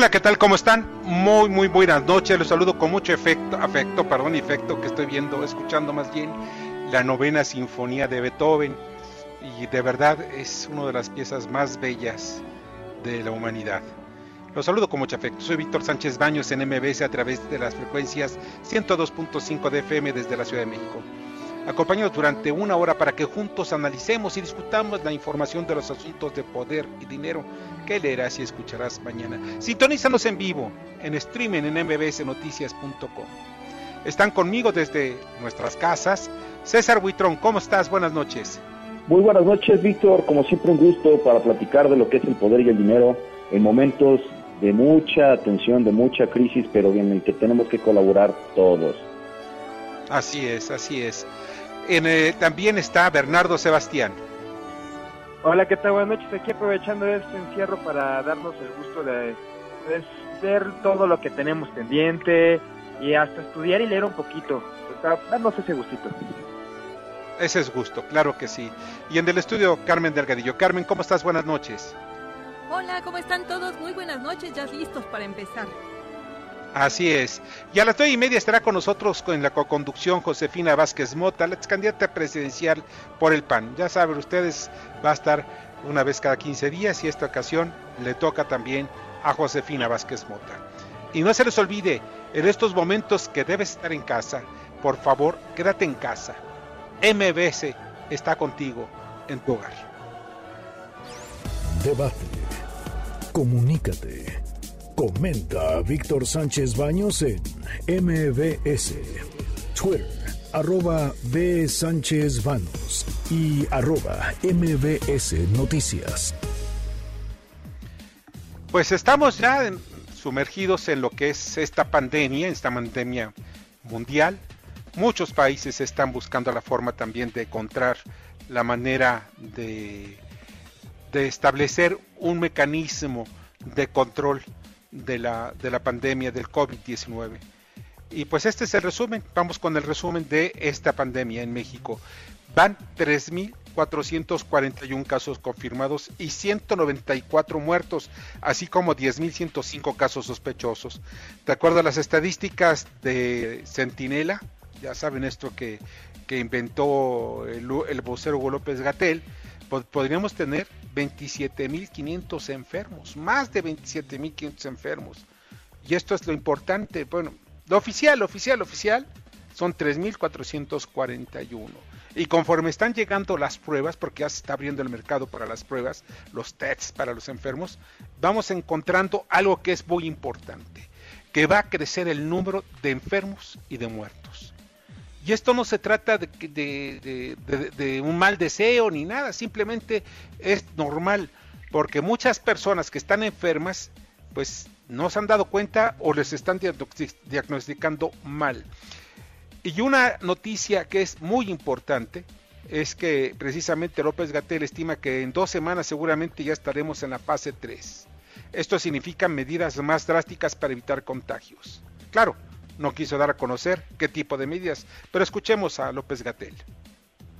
Hola, ¿qué tal? ¿Cómo están? Muy, muy buenas noches. Los saludo con mucho efecto, afecto, perdón, efecto que estoy viendo, escuchando más bien la novena sinfonía de Beethoven. Y de verdad es una de las piezas más bellas de la humanidad. Los saludo con mucho afecto. Soy Víctor Sánchez Baños en MBS a través de las frecuencias 102.5 de FM desde la Ciudad de México. Acompáñanos durante una hora para que juntos analicemos y discutamos la información de los asuntos de poder y dinero que leerás y escucharás mañana. Sintonízanos en vivo, en streaming en mbsnoticias.com. Están conmigo desde nuestras casas. César Buitrón, ¿cómo estás? Buenas noches. Muy buenas noches, Víctor. Como siempre, un gusto para platicar de lo que es el poder y el dinero en momentos de mucha tensión, de mucha crisis, pero en el que tenemos que colaborar todos. Así es, así es. En, eh, también está Bernardo Sebastián. Hola, ¿qué tal? Buenas noches. Aquí aprovechando este encierro para darnos el gusto de pues, ver todo lo que tenemos pendiente y hasta estudiar y leer un poquito. Para darnos ese gustito. Ese es gusto, claro que sí. Y en el estudio, Carmen Delgadillo. Carmen, ¿cómo estás? Buenas noches. Hola, ¿cómo están todos? Muy buenas noches, ya listos para empezar. Así es. Y a las nueve y media estará con nosotros en la co-conducción Josefina Vázquez Mota, la ex candidata presidencial por el PAN. Ya saben ustedes, va a estar una vez cada 15 días y esta ocasión le toca también a Josefina Vázquez Mota. Y no se les olvide, en estos momentos que debes estar en casa, por favor, quédate en casa. MBS está contigo en tu hogar. Debate. Comunícate. Comenta Víctor Sánchez Baños en MBS, Twitter, arroba B. Sánchez Baños y arroba MBS Noticias. Pues estamos ya sumergidos en lo que es esta pandemia, esta pandemia mundial. Muchos países están buscando la forma también de encontrar la manera de, de establecer un mecanismo de control de la, de la pandemia del COVID-19. Y pues este es el resumen. Vamos con el resumen de esta pandemia en México. Van 3.441 casos confirmados y 194 muertos, así como 10.105 casos sospechosos. De acuerdo a las estadísticas de Centinela, ya saben esto que, que inventó el, el vocero Hugo López Gatel, pod- podríamos tener 27.500 enfermos, más de 27.500 enfermos. Y esto es lo importante. Bueno, lo oficial, oficial, oficial son 3.441. Y conforme están llegando las pruebas, porque ya se está abriendo el mercado para las pruebas, los tests para los enfermos, vamos encontrando algo que es muy importante, que va a crecer el número de enfermos y de muertos. Y esto no se trata de, un mal deseo ni nada, simplemente es normal, porque muchas personas que están enfermas, pues no se han dado cuenta o les están diagnosti- diagnosticando mal. Y una noticia que es muy importante es que precisamente López Gatel estima que en dos semanas seguramente ya estaremos en la fase 3. Esto significa medidas más drásticas para evitar contagios. Claro, no quiso dar a conocer qué tipo de medidas, pero escuchemos a López Gatel.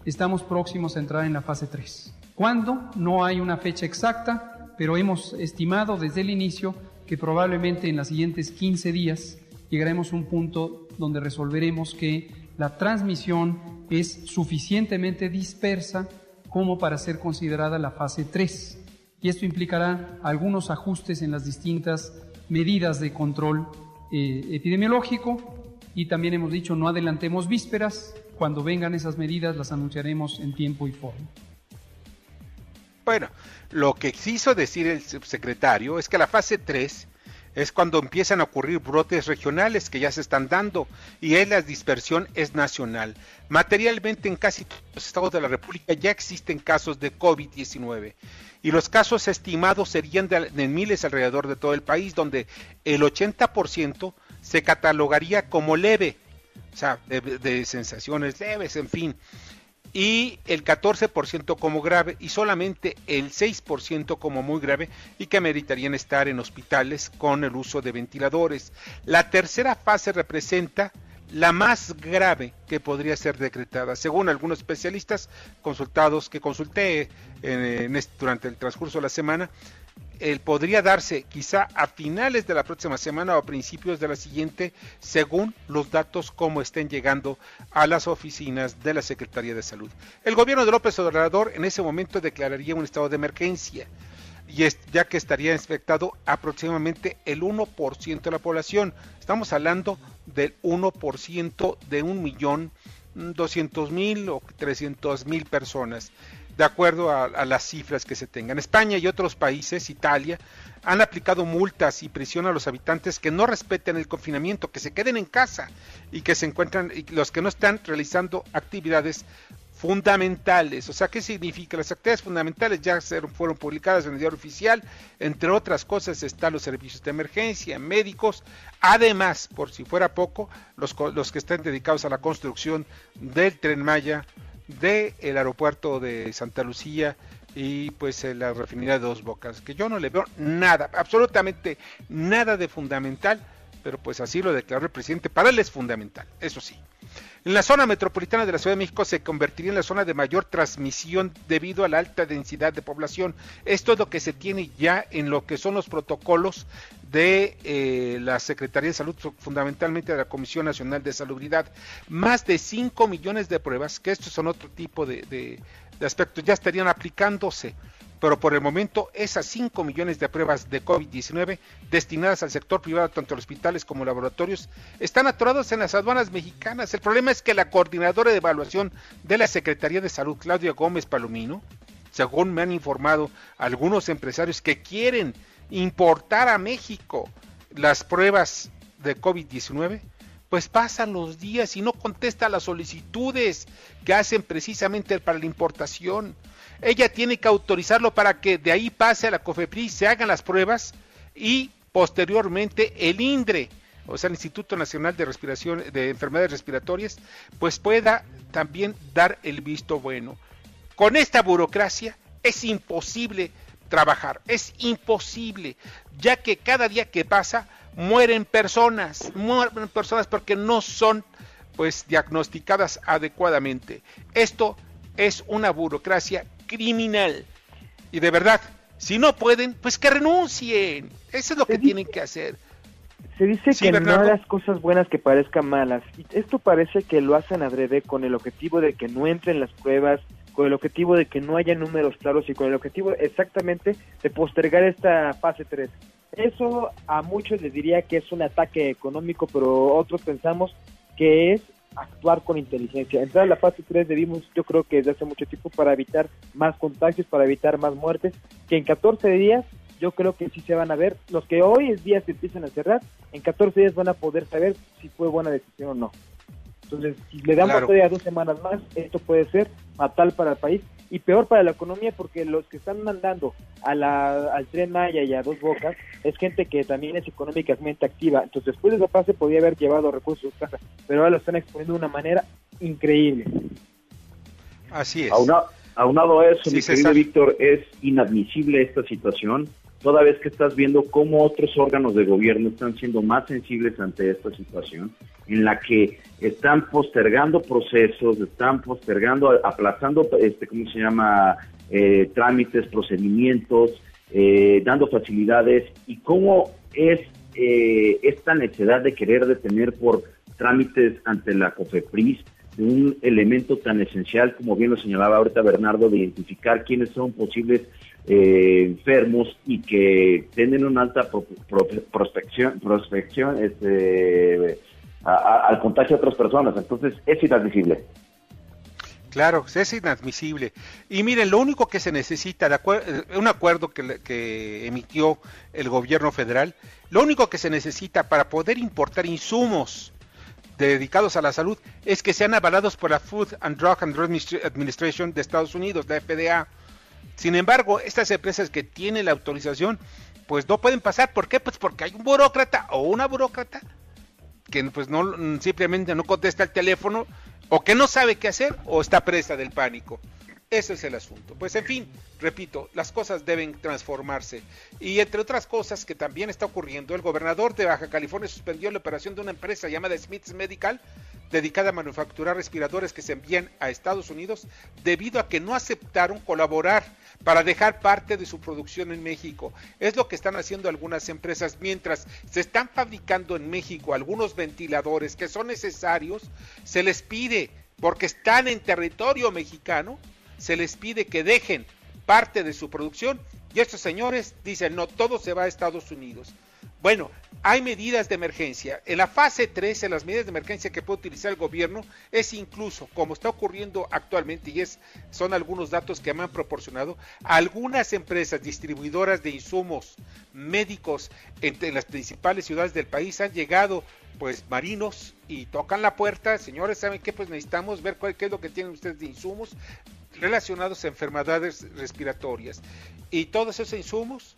estamos próximos a entrar en la fase 3. ¿Cuándo? No hay una fecha exacta, pero hemos estimado desde el inicio que probablemente en los siguientes 15 días llegaremos a un punto donde resolveremos que la transmisión es suficientemente dispersa como para ser considerada la fase 3. Y esto implicará algunos ajustes en las distintas medidas de control eh, epidemiológico y también hemos dicho no adelantemos vísperas, Cuando vengan esas medidas las anunciaremos en tiempo y forma. Bueno, lo que quiso decir el subsecretario es que la fase 3 es cuando empiezan a ocurrir brotes regionales que ya se están dando y es la dispersión es nacional. Materialmente en casi todos los estados de la República ya existen casos de COVID-19 y los casos estimados serían de, miles alrededor de todo el país donde el 80% se catalogaría como leve, o sea, de sensaciones leves, en fin y el 14% como grave y solamente el 6% como muy grave y que meritarían estar en hospitales con el uso de ventiladores. La tercera fase representa la más grave que podría ser decretada. Según algunos especialistas consultados que consulté durante el transcurso de la semana, el podría darse quizá a finales de la próxima semana o a principios de la siguiente, según los datos como estén llegando a las oficinas de la Secretaría de Salud. El gobierno de López Obrador en ese momento declararía un estado de emergencia, y ya que estaría infectado aproximadamente el 1% de la población. Estamos hablando del 1% de un millón doscientos mil o trescientos mil personas de acuerdo a, las cifras que se tengan. España y otros países, Italia, han aplicado multas y prisión a los habitantes que no respeten el confinamiento, que se queden en casa y que se encuentran, y los que no están realizando actividades fundamentales. O sea, ¿qué significa? Las actividades fundamentales ya fueron publicadas en el diario oficial. Entre otras cosas están los servicios de emergencia, médicos. Además, por si fuera poco, los, los que están dedicados a la construcción del tren Maya, del el aeropuerto de Santa Lucía y pues la refinería de Dos Bocas, que yo no le veo nada, absolutamente nada de fundamental, pero pues así lo declaró el presidente, para él es fundamental, eso sí. En la zona metropolitana de la Ciudad de México se convertiría en la zona de mayor transmisión debido a la alta densidad de población. Esto es lo que se tiene ya en lo que son los protocolos de eh, la Secretaría de Salud, fundamentalmente de la Comisión Nacional de Salubridad. Más de 5 millones de pruebas, que estos son otro tipo de, de aspectos, ya estarían aplicándose pero por el momento esas 5 millones de pruebas de COVID-19 destinadas al sector privado, tanto hospitales como laboratorios, están atoradas en las aduanas mexicanas. El problema es que la coordinadora de evaluación de la Secretaría de Salud, Claudia Gómez Palomino, según me han informado algunos empresarios que quieren importar a México las pruebas de COVID-19, pues pasan los días y no contesta las solicitudes que hacen precisamente para la importación. Ella tiene que autorizarlo para que de ahí pase a la COFEPRIS, se hagan las pruebas y posteriormente el INDRE, o sea, el Instituto Nacional de Respiración de Enfermedades Respiratorias, pues pueda también dar el visto bueno. Con esta burocracia es imposible trabajar, es imposible, ya que cada día que pasa mueren personas, mueren personas porque no son pues diagnosticadas adecuadamente. Esto es una burocracia criminal. Y de verdad, si no pueden, pues que renuncien. Eso es lo que tienen que hacer. Se dice que no hagas cosas buenas que parezcan malas. Y esto parece que lo hacen adrede con el objetivo de que no entren las pruebas, con el objetivo de que no haya números claros y con el objetivo exactamente de postergar esta fase 3. Eso a muchos les diría que es un ataque económico, pero otros pensamos que es actuar con inteligencia. Entrar a la fase 3 debimos, yo creo que desde hace mucho tiempo, para evitar más contagios, para evitar más muertes, que en 14 días yo creo que sí se van a ver. Los que hoy es día se empiezan a cerrar, en 14 días van a poder saber si fue buena decisión o no. Entonces, si le damos todavía dos semanas más, esto puede ser fatal para el país y peor para la economía porque los que están mandando a la, al tren Maya y a dos bocas es gente que también es económicamente activa. Entonces, después de esa fase podía haber llevado recursos a casa, pero ahora lo están exponiendo de una manera increíble. Así es. aunado a eso, mi querido Víctor, es inadmisible esta situación toda vez que estás viendo cómo otros órganos de gobierno están siendo más sensibles ante esta situación, en la que están postergando procesos, están postergando, aplazando, este, ¿cómo se llama?, eh, trámites, procedimientos, eh, dando facilidades, y cómo es eh, esta necesidad de querer detener por trámites ante la COFEPRIS un elemento tan esencial, como bien lo señalaba ahorita Bernardo, de identificar quiénes son posibles eh, enfermos y que tienen una alta prospección, prospección este, al contagio de otras personas. Entonces, es inadmisible. Claro, es inadmisible. Y miren, lo único que se necesita, eh, un acuerdo que, que, emitió el gobierno federal, lo único que se necesita para poder importar insumos dedicados a la salud es que sean avalados por la Food and Drug Administration de Estados Unidos, la FDA. Sin embargo, estas empresas que tienen la autorización, pues no pueden pasar. ¿Por qué? Pues porque hay un burócrata o una burócrata que pues no simplemente no contesta el teléfono o que no sabe qué hacer o está presa del pánico. Ese es el asunto. Pues en fin, repito, las cosas deben transformarse. Y entre otras cosas que también está ocurriendo, el gobernador de Baja California suspendió la operación de una empresa llamada Smith's Medical, dedicada a manufacturar respiradores que se envían a Estados Unidos, debido a que no aceptaron colaborar para dejar parte de su producción en México. Es lo que están haciendo algunas empresas, mientras se están fabricando en México algunos ventiladores que son necesarios, se les pide, porque están en territorio mexicano, se les pide que dejen parte de su producción y estos señores dicen, no, todo se va a Estados Unidos. Bueno, hay medidas de emergencia. En la fase 3, en las medidas de emergencia que puede utilizar el gobierno, es incluso, como está ocurriendo actualmente, y es, son algunos datos que me han proporcionado, algunas empresas distribuidoras de insumos médicos en las principales ciudades del país han llegado pues marinos y tocan la puerta, señores, ¿saben qué? Pues necesitamos ver cuál, qué es lo que tienen ustedes de insumos relacionados a enfermedades respiratorias. Y todos esos insumos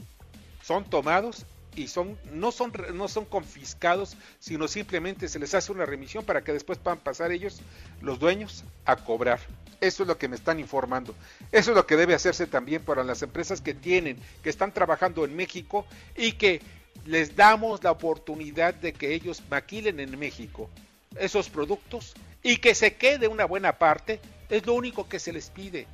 son tomados y son no son no son confiscados, sino simplemente se les hace una remisión para que después puedan pasar ellos los dueños a cobrar. Eso es lo que me están informando. Eso es lo que debe hacerse también para las empresas que tienen, que están trabajando en México y que les damos la oportunidad de que ellos maquilen en México esos productos y que se quede una buena parte, es lo único que se les pide.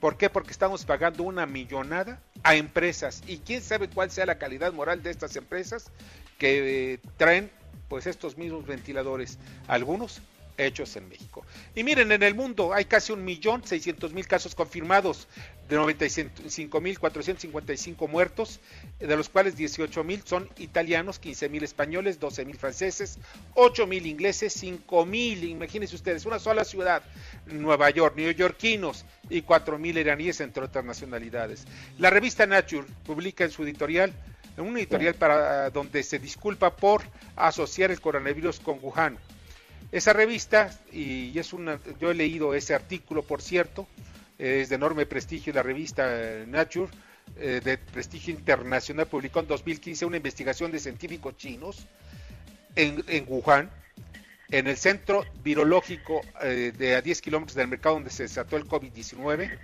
¿Por qué? Porque estamos pagando una millonada a empresas y quién sabe cuál sea la calidad moral de estas empresas que eh, traen pues estos mismos ventiladores. Algunos hechos en México. Y miren, en el mundo hay casi un millón seiscientos mil casos confirmados, de 95 mil 455 muertos, de los cuales 18 mil son italianos, 15 mil españoles, 12 mil franceses, 8 mil ingleses, 5 mil, imagínense ustedes, una sola ciudad, Nueva York, neoyorquinos y 4 mil iraníes, entre otras nacionalidades. La revista Nature publica en su editorial un editorial para donde se disculpa por asociar el coronavirus con Wuhan esa revista, y es una, yo he leído ese artículo, por cierto, es de enorme prestigio la revista eh, Nature, eh, de prestigio internacional, publicó en 2015 una investigación de científicos chinos en, Wuhan, en el centro virológico eh, de a 10 kilómetros del mercado donde se desató el COVID-19,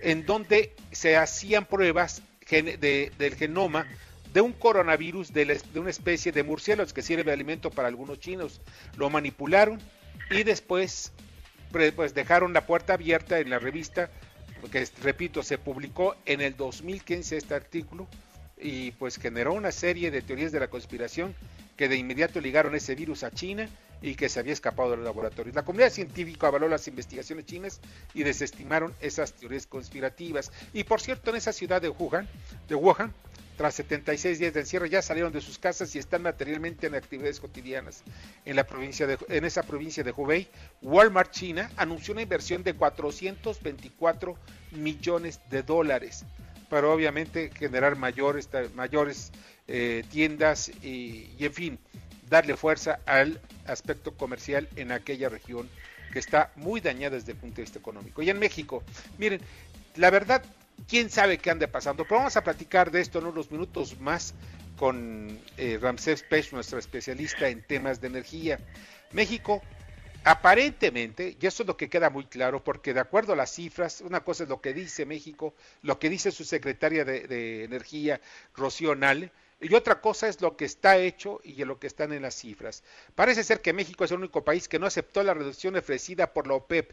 en donde se hacían pruebas del genoma de un coronavirus de, una especie de murciélagos que sirve de alimento para algunos chinos. Lo manipularon y después pues dejaron la puerta abierta en la revista, porque repito, se publicó en el 2015 este artículo y pues generó una serie de teorías de la conspiración que de inmediato ligaron ese virus a China y que se había escapado de los laboratorios. La comunidad científica avaló las investigaciones chinas y desestimaron esas teorías conspirativas. Y por cierto, en esa ciudad de Wuhan, de Wuhan tras 76 días de encierro ya salieron de sus casas y están materialmente en actividades cotidianas. En, la provincia de, en esa provincia de Hubei, Walmart China anunció una inversión de 424 millones de dólares para obviamente generar mayores, mayores eh, tiendas y, y en fin, darle fuerza al aspecto comercial en aquella región que está muy dañada desde el punto de vista económico. Y en México, miren, la verdad quién sabe qué ande pasando. Pero vamos a platicar de esto en unos minutos más con eh, Ramsés Pech, nuestro especialista en temas de energía. México, aparentemente, y eso es lo que queda muy claro, porque de acuerdo a las cifras, una cosa es lo que dice México, lo que dice su secretaria de, Energía, Rocío Nale, y otra cosa es lo que está hecho y lo que están en las cifras. Parece ser que México es el único país que no aceptó la reducción ofrecida por la OPEP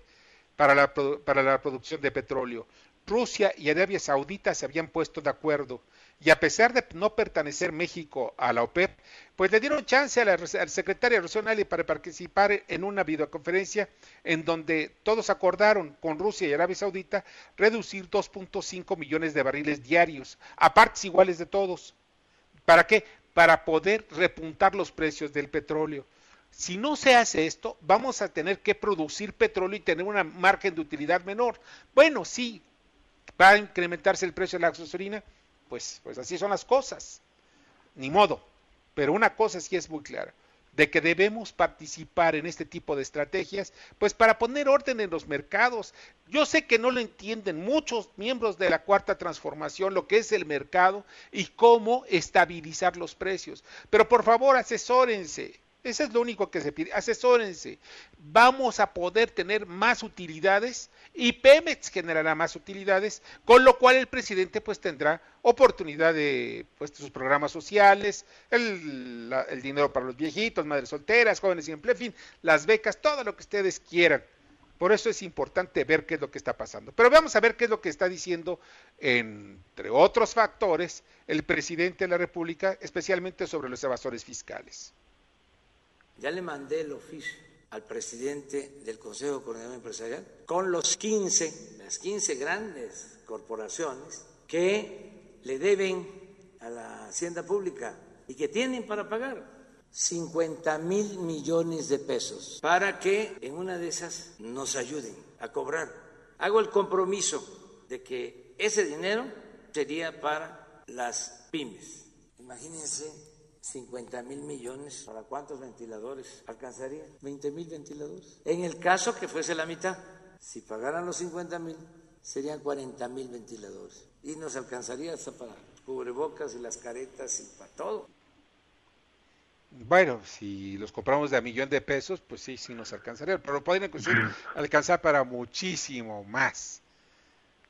para la, para la producción de petróleo. Rusia y Arabia Saudita se habían puesto de acuerdo y a pesar de no pertenecer México a la OPEP, pues le dieron chance a la, secretaria regional para participar en una videoconferencia en donde todos acordaron con Rusia y Arabia Saudita reducir 2.5 millones de barriles diarios a partes iguales de todos. ¿Para qué? Para poder repuntar los precios del petróleo. Si no se hace esto, vamos a tener que producir petróleo y tener una margen de utilidad menor. Bueno, sí, va a incrementarse el precio de la gasolina, pues, pues así son las cosas. Ni modo. Pero una cosa sí es muy clara de que debemos participar en este tipo de estrategias, pues para poner orden en los mercados. Yo sé que no lo entienden muchos miembros de la cuarta transformación, lo que es el mercado y cómo estabilizar los precios, pero por favor asesórense, eso es lo único que se pide. Asesórense. Vamos a poder tener más utilidades y Pemex generará más utilidades, con lo cual el presidente pues tendrá oportunidad de pues, sus programas sociales, el, dinero para los viejitos, madres solteras, jóvenes sin empleo, en fin, las becas, todo lo que ustedes quieran. Por eso es importante ver qué es lo que está pasando. Pero vamos a ver qué es lo que está diciendo, entre otros factores, el presidente de la República, especialmente sobre los evasores fiscales. Ya le mandé el oficio al presidente del Consejo de Coordinación Empresarial con los 15, las 15 grandes corporaciones que le deben a la hacienda pública y que tienen para pagar 50 mil millones de pesos para que en una de esas nos ayuden a cobrar. Hago el compromiso de que ese dinero sería para las pymes. Imagínense 50 mil millones. ¿Para cuántos ventiladores alcanzaría? 20 mil ventiladores. En el caso que fuese la mitad, si pagaran los 50 mil, serían 40 mil ventiladores. Y nos alcanzaría hasta para cubrebocas y las caretas y para todo. Bueno, si los compramos de a millón de pesos, pues sí, sí nos alcanzaría, pero podrían alcanzar para muchísimo más.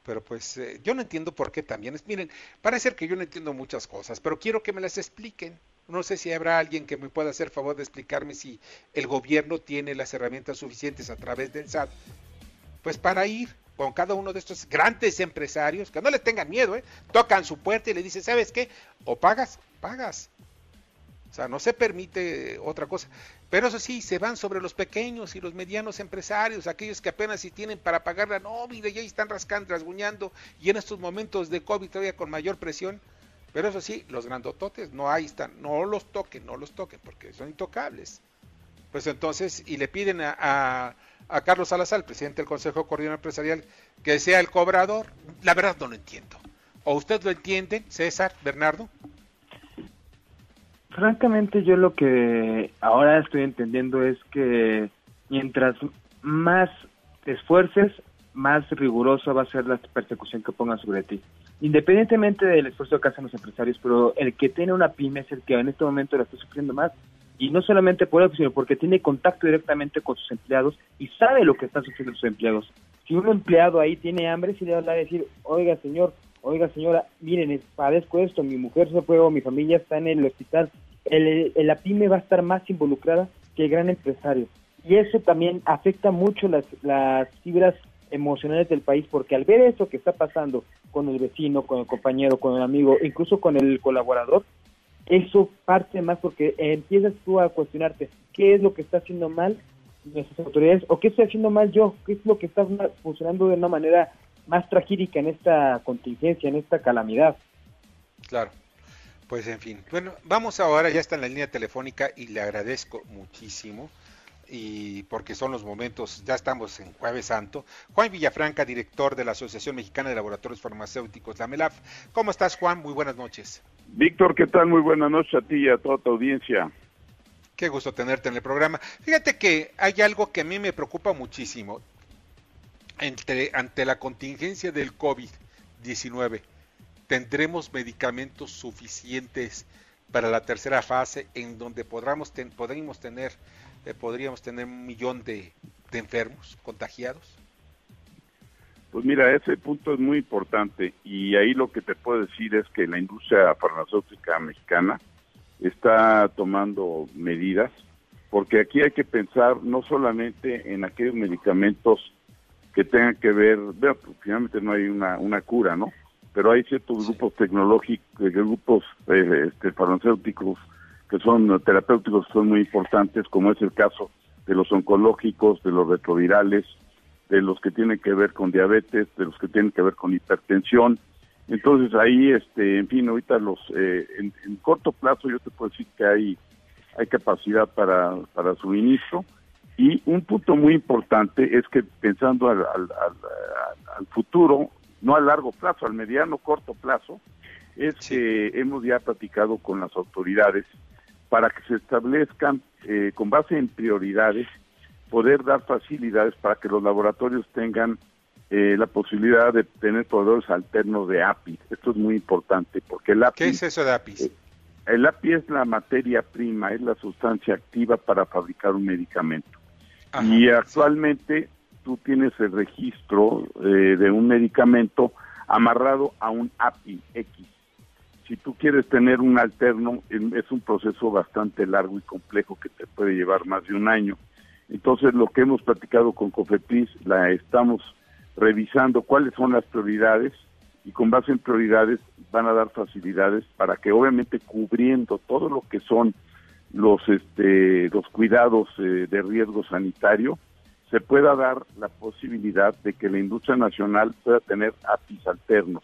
Pero pues eh, yo no entiendo por qué también. Es, miren, parece que yo no entiendo muchas cosas, pero quiero que me las expliquen. No sé si habrá alguien que me pueda hacer favor de explicarme si el gobierno tiene las herramientas suficientes a través del SAT, pues para ir con cada uno de estos grandes empresarios, que no le tengan miedo, ¿eh? tocan su puerta y le dicen, ¿sabes qué? O pagas, pagas. O sea, no se permite otra cosa. Pero eso sí, se van sobre los pequeños y los medianos empresarios, aquellos que apenas si tienen para pagar la nómina y ahí están rascando, rasguñando, y en estos momentos de COVID todavía con mayor presión, pero eso sí, los grandototes, no ahí están, no los toquen, no los toquen, porque son intocables. Pues entonces, y le piden a, a, Carlos Salazar, el presidente del Consejo Coordinador Empresarial, que sea el cobrador. La verdad no lo entiendo. ¿O usted lo entiende, César, Bernardo? Francamente, yo lo que ahora estoy entendiendo es que mientras más esfuerces, más rigurosa va a ser la persecución que pongan sobre ti independientemente del esfuerzo que hacen los empresarios, pero el que tiene una pyme es el que en este momento la está sufriendo más. Y no solamente por eso, sino porque tiene contacto directamente con sus empleados y sabe lo que están sufriendo sus empleados. Si un empleado ahí tiene hambre, si le va a decir, oiga señor, oiga señora, miren, padezco esto, mi mujer se fue o mi familia está en el hospital, el, la pyme va a estar más involucrada que el gran empresario. Y eso también afecta mucho las, las fibras emocionales del país, porque al ver eso que está pasando con el vecino, con el compañero, con el amigo, incluso con el colaborador, eso parte más porque empiezas tú a cuestionarte qué es lo que está haciendo mal nuestras autoridades o qué estoy haciendo mal yo, qué es lo que está funcionando de una manera más tragédica en esta contingencia, en esta calamidad. Claro. Pues en fin, bueno, vamos ahora, ya está en la línea telefónica y le agradezco muchísimo y porque son los momentos, ya estamos en Jueves Santo. Juan Villafranca, director de la Asociación Mexicana de Laboratorios Farmacéuticos, la MELAF. ¿Cómo estás, Juan? Muy buenas noches. Víctor, ¿qué tal? Muy buenas noches a ti y a toda tu audiencia. Qué gusto tenerte en el programa. Fíjate que hay algo que a mí me preocupa muchísimo. Entre, ante la contingencia del COVID-19, ¿tendremos medicamentos suficientes para la tercera fase en donde podamos, podremos tener eh, podríamos tener un millón de, enfermos contagiados? Pues mira, ese punto es muy importante y ahí lo que te puedo decir es que la industria farmacéutica mexicana está tomando medidas porque aquí hay que pensar no solamente en aquellos medicamentos que tengan que ver, bueno, pues, finalmente no hay una, una cura, ¿no? Pero hay ciertos grupos tecnológicos, grupos eh, este, farmacéuticos que son terapéuticos son muy importantes, como es el caso de los oncológicos, de los retrovirales, de los que tienen que ver con diabetes, de los que tienen que ver con hipertensión. Entonces ahí, este, en fin, ahorita los, eh, en, corto plazo yo te puedo decir que hay hay capacidad para, para suministro. Y un punto muy importante es que pensando al, al, futuro, no a largo plazo, al mediano corto plazo, es que hemos ya platicado con las autoridades para que se establezcan eh, con base en prioridades, poder dar facilidades para que los laboratorios tengan eh, la posibilidad de tener proveedores alternos de API. Esto es muy importante porque el API... ¿Qué es eso de API? Eh, el API es la materia prima, es la sustancia activa para fabricar un medicamento. y actualmente tú tienes el registro de un medicamento amarrado a un API X si tú quieres tener un alterno, es un proceso bastante largo y complejo que te puede llevar más de un año. Entonces, lo que hemos platicado con COFEPRIS, la estamos revisando cuáles son las prioridades y con base en prioridades van a dar facilidades para que obviamente cubriendo todo lo que son los este los cuidados eh, de riesgo sanitario se pueda dar la posibilidad de que la industria nacional pueda tener APIs alternos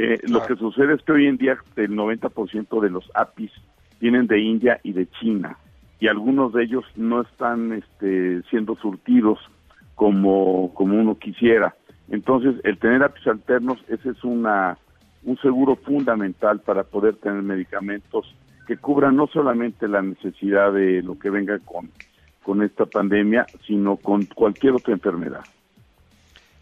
eh, lo que sucede es que hoy en día el 90% de los APIs vienen de India y de China y algunos de ellos no están este, siendo surtidos como, como uno quisiera. Entonces, el tener APIs alternos, ese es una, un seguro fundamental para poder tener medicamentos que cubran no solamente la necesidad de lo que venga con, con esta pandemia, sino con cualquier otra enfermedad.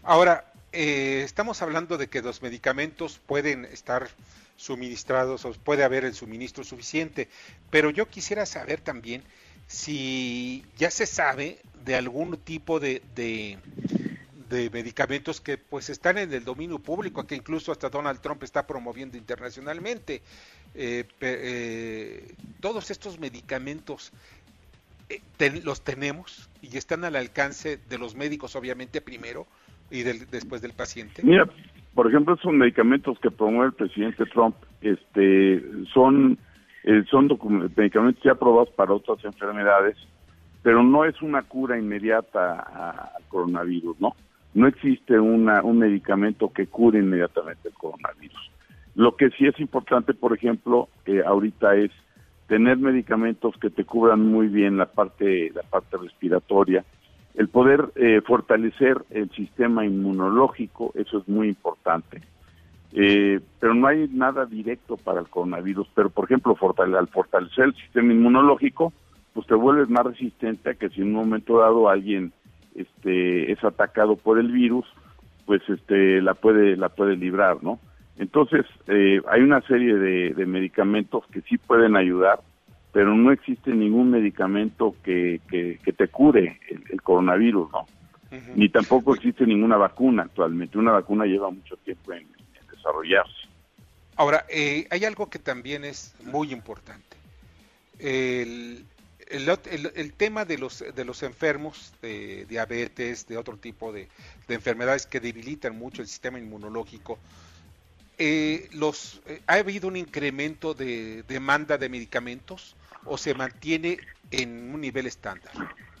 Ahora, eh, estamos hablando de que los medicamentos pueden estar suministrados o puede haber el suministro suficiente, pero yo quisiera saber también si ya se sabe de algún tipo de, de, medicamentos que pues están en el dominio público, que incluso hasta Donald Trump está promoviendo internacionalmente. Eh, eh, todos estos medicamentos los tenemos y están al alcance de los médicos, obviamente, primero, y después del paciente? Mira, por ejemplo, esos medicamentos que promueve el presidente Trump este, son, eh, son medicamentos ya aprobados para otras enfermedades, pero no es una cura inmediata al coronavirus, ¿no? No existe una, un medicamento que cure inmediatamente el coronavirus. Lo que sí es importante, por ejemplo, eh, ahorita es tener medicamentos que te cubran muy bien la parte, la parte respiratoria, el poder eh, fortalecer el sistema inmunológico, eso es muy importante. Eh, pero no hay nada directo para el coronavirus. Pero, por ejemplo, al fortalecer el sistema inmunológico, pues te vuelves más resistente a que si en un momento dado alguien este, es atacado por el virus, pues este, la puede la puede librar, ¿no? Entonces, eh, hay una serie de medicamentos que sí pueden ayudar pero no existe ningún medicamento que, que, te cure el, coronavirus, ¿no? Ni tampoco existe ninguna vacuna actualmente. Una vacuna lleva mucho tiempo en, desarrollarse. Ahora, eh, hay algo que también es muy importante. El, el, tema de los, de los enfermos de diabetes, de otro tipo de, enfermedades que debilitan mucho el sistema inmunológico, eh, los, eh, ¿ha habido un incremento de demanda de medicamentos o se mantiene en un nivel estándar?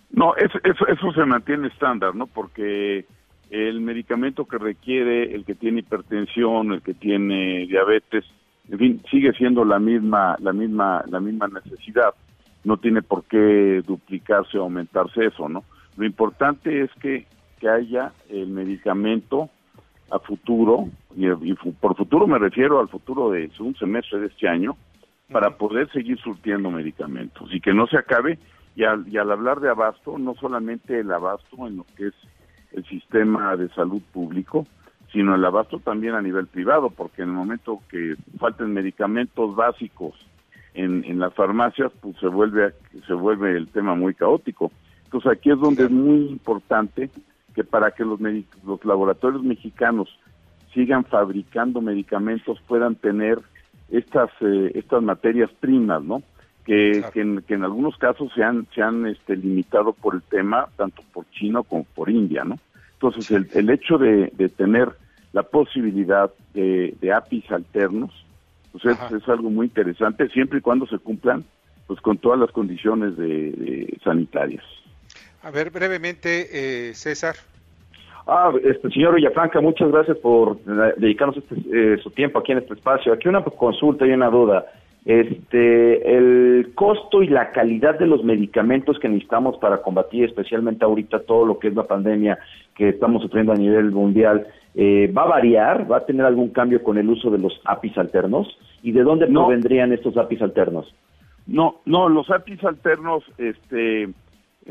No, eso, eso, se mantiene estándar, ¿no? Porque el medicamento que requiere el que tiene hipertensión, el que tiene diabetes, en fin, sigue siendo la misma, la misma, la misma necesidad. No tiene por qué duplicarse o aumentarse eso, ¿no? Lo importante es que, que haya el medicamento a futuro, y, y, por futuro me refiero al futuro de un semestre de este año, para poder seguir surtiendo medicamentos y que no se acabe. Y al, y al hablar de abasto, no solamente el abasto en lo que es el sistema de salud público, sino el abasto también a nivel privado, porque en el momento que falten medicamentos básicos en, en las farmacias, pues se vuelve, se vuelve el tema muy caótico. Entonces aquí es donde es muy importante que para que los, los laboratorios mexicanos sigan fabricando medicamentos puedan tener estas eh, estas materias primas, ¿no? Que, que, en, algunos casos se han se han este, limitado por el tema tanto por China como por India, ¿no? Entonces el, el hecho de, de tener la posibilidad de, de APIs alternos, pues es, algo muy interesante siempre y cuando se cumplan pues con todas las condiciones de, sanitarias. A ver, brevemente, eh, César. Ah, este, señor Villafranca, muchas gracias por eh, dedicarnos este, eh, su tiempo aquí en este espacio. Aquí una consulta y una duda. este, el costo y la calidad de los medicamentos que necesitamos para combatir, especialmente ahorita todo lo que es la pandemia que estamos sufriendo a nivel mundial, eh, va a variar, va a tener algún cambio con el uso de los APIs alternos. ¿Y de dónde no, provendrían estos APIs alternos? No, no, los APIs alternos, este,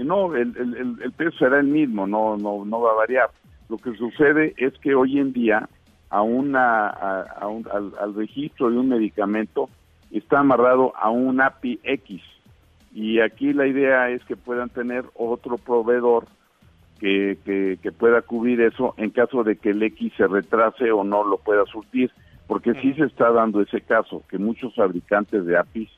no, el, el, el peso será el mismo, no, no, no va a variar. Lo que sucede es que hoy en día a una, a, un, al, registro de un medicamento está amarrado a un API X. Y aquí la idea es que puedan tener otro proveedor que, que, pueda cubrir eso en caso de que el X se retrase o no lo pueda surtir, porque sí se está dando ese caso, que muchos fabricantes de APIs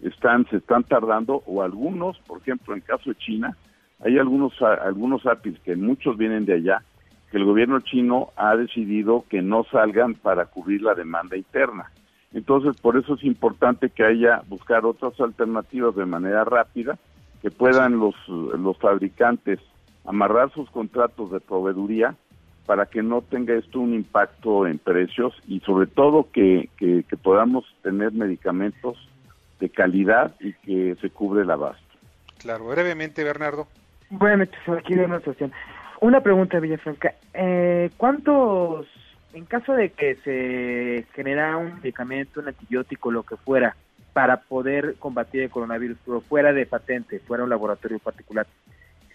están, se están tardando, o algunos, por ejemplo, en caso de China, hay algunos, algunos APIs que muchos vienen de allá, que el gobierno chino ha decidido que no salgan para cubrir la demanda interna. Entonces, por eso es importante que haya buscar otras alternativas de manera rápida, que puedan los, los fabricantes amarrar sus contratos de proveeduría para que no tenga esto un impacto en precios y sobre todo que, que, podamos tener medicamentos de calidad y que se cubre el abasto. Claro, brevemente, Bernardo. Bueno, aquí de una situación. Una pregunta, Villafranca. Eh, ¿Cuántos, en caso de que se genera un medicamento, un antibiótico, lo que fuera, para poder combatir el coronavirus, pero fuera de patente, fuera un laboratorio particular,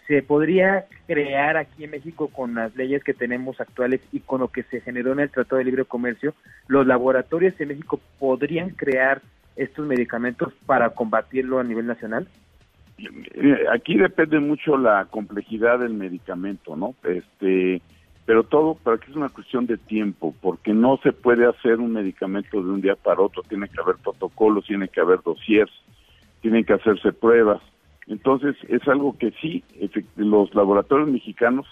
¿se podría crear aquí en México con las leyes que tenemos actuales y con lo que se generó en el Tratado de Libre Comercio? ¿Los laboratorios en México podrían crear estos medicamentos para combatirlo a nivel nacional? Aquí depende mucho la complejidad del medicamento, ¿no? Este, pero todo, pero aquí es una cuestión de tiempo, porque no se puede hacer un medicamento de un día para otro, tiene que haber protocolos, tiene que haber dossiers, tienen que hacerse pruebas. Entonces, es algo que sí, los laboratorios mexicanos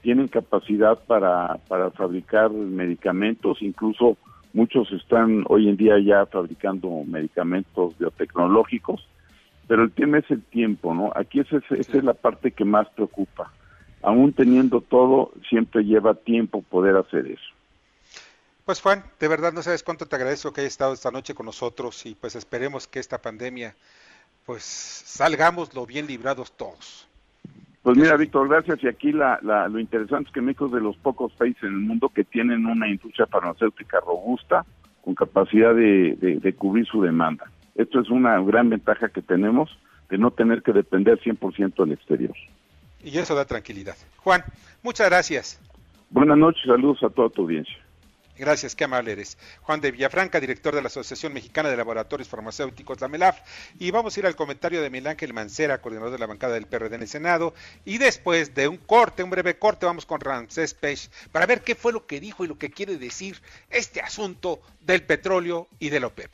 tienen capacidad para, para fabricar medicamentos, incluso muchos están hoy en día ya fabricando medicamentos biotecnológicos, pero el tema es el tiempo, ¿no? Aquí esa es, la parte que más preocupa. Aún teniendo todo, siempre lleva tiempo poder hacer eso. Pues Juan, de verdad no sabes cuánto te agradezco que hayas estado esta noche con nosotros y pues esperemos que esta pandemia pues salgamos lo bien librados todos. Pues mira, Víctor, gracias. Y aquí la, lo interesante es que México es de los pocos países en el mundo que tienen una industria farmacéutica robusta con capacidad de cubrir su demanda. Esto es una gran ventaja que tenemos de no tener que depender 100% del exterior. Y eso da tranquilidad. Juan, muchas gracias. Buenas noches, saludos a toda tu audiencia. Gracias, qué amable eres. Juan de Villafranca, director de la Asociación Mexicana de Laboratorios Farmacéuticos, la MELAF. Y vamos a ir al comentario de Miguel Ángel Mancera, coordinador de la bancada del PRD en el Senado. Y después de un corte, un breve corte, vamos con Ramsés Pech para ver qué fue lo que dijo y lo que quiere decir este asunto del petróleo y del OPEP.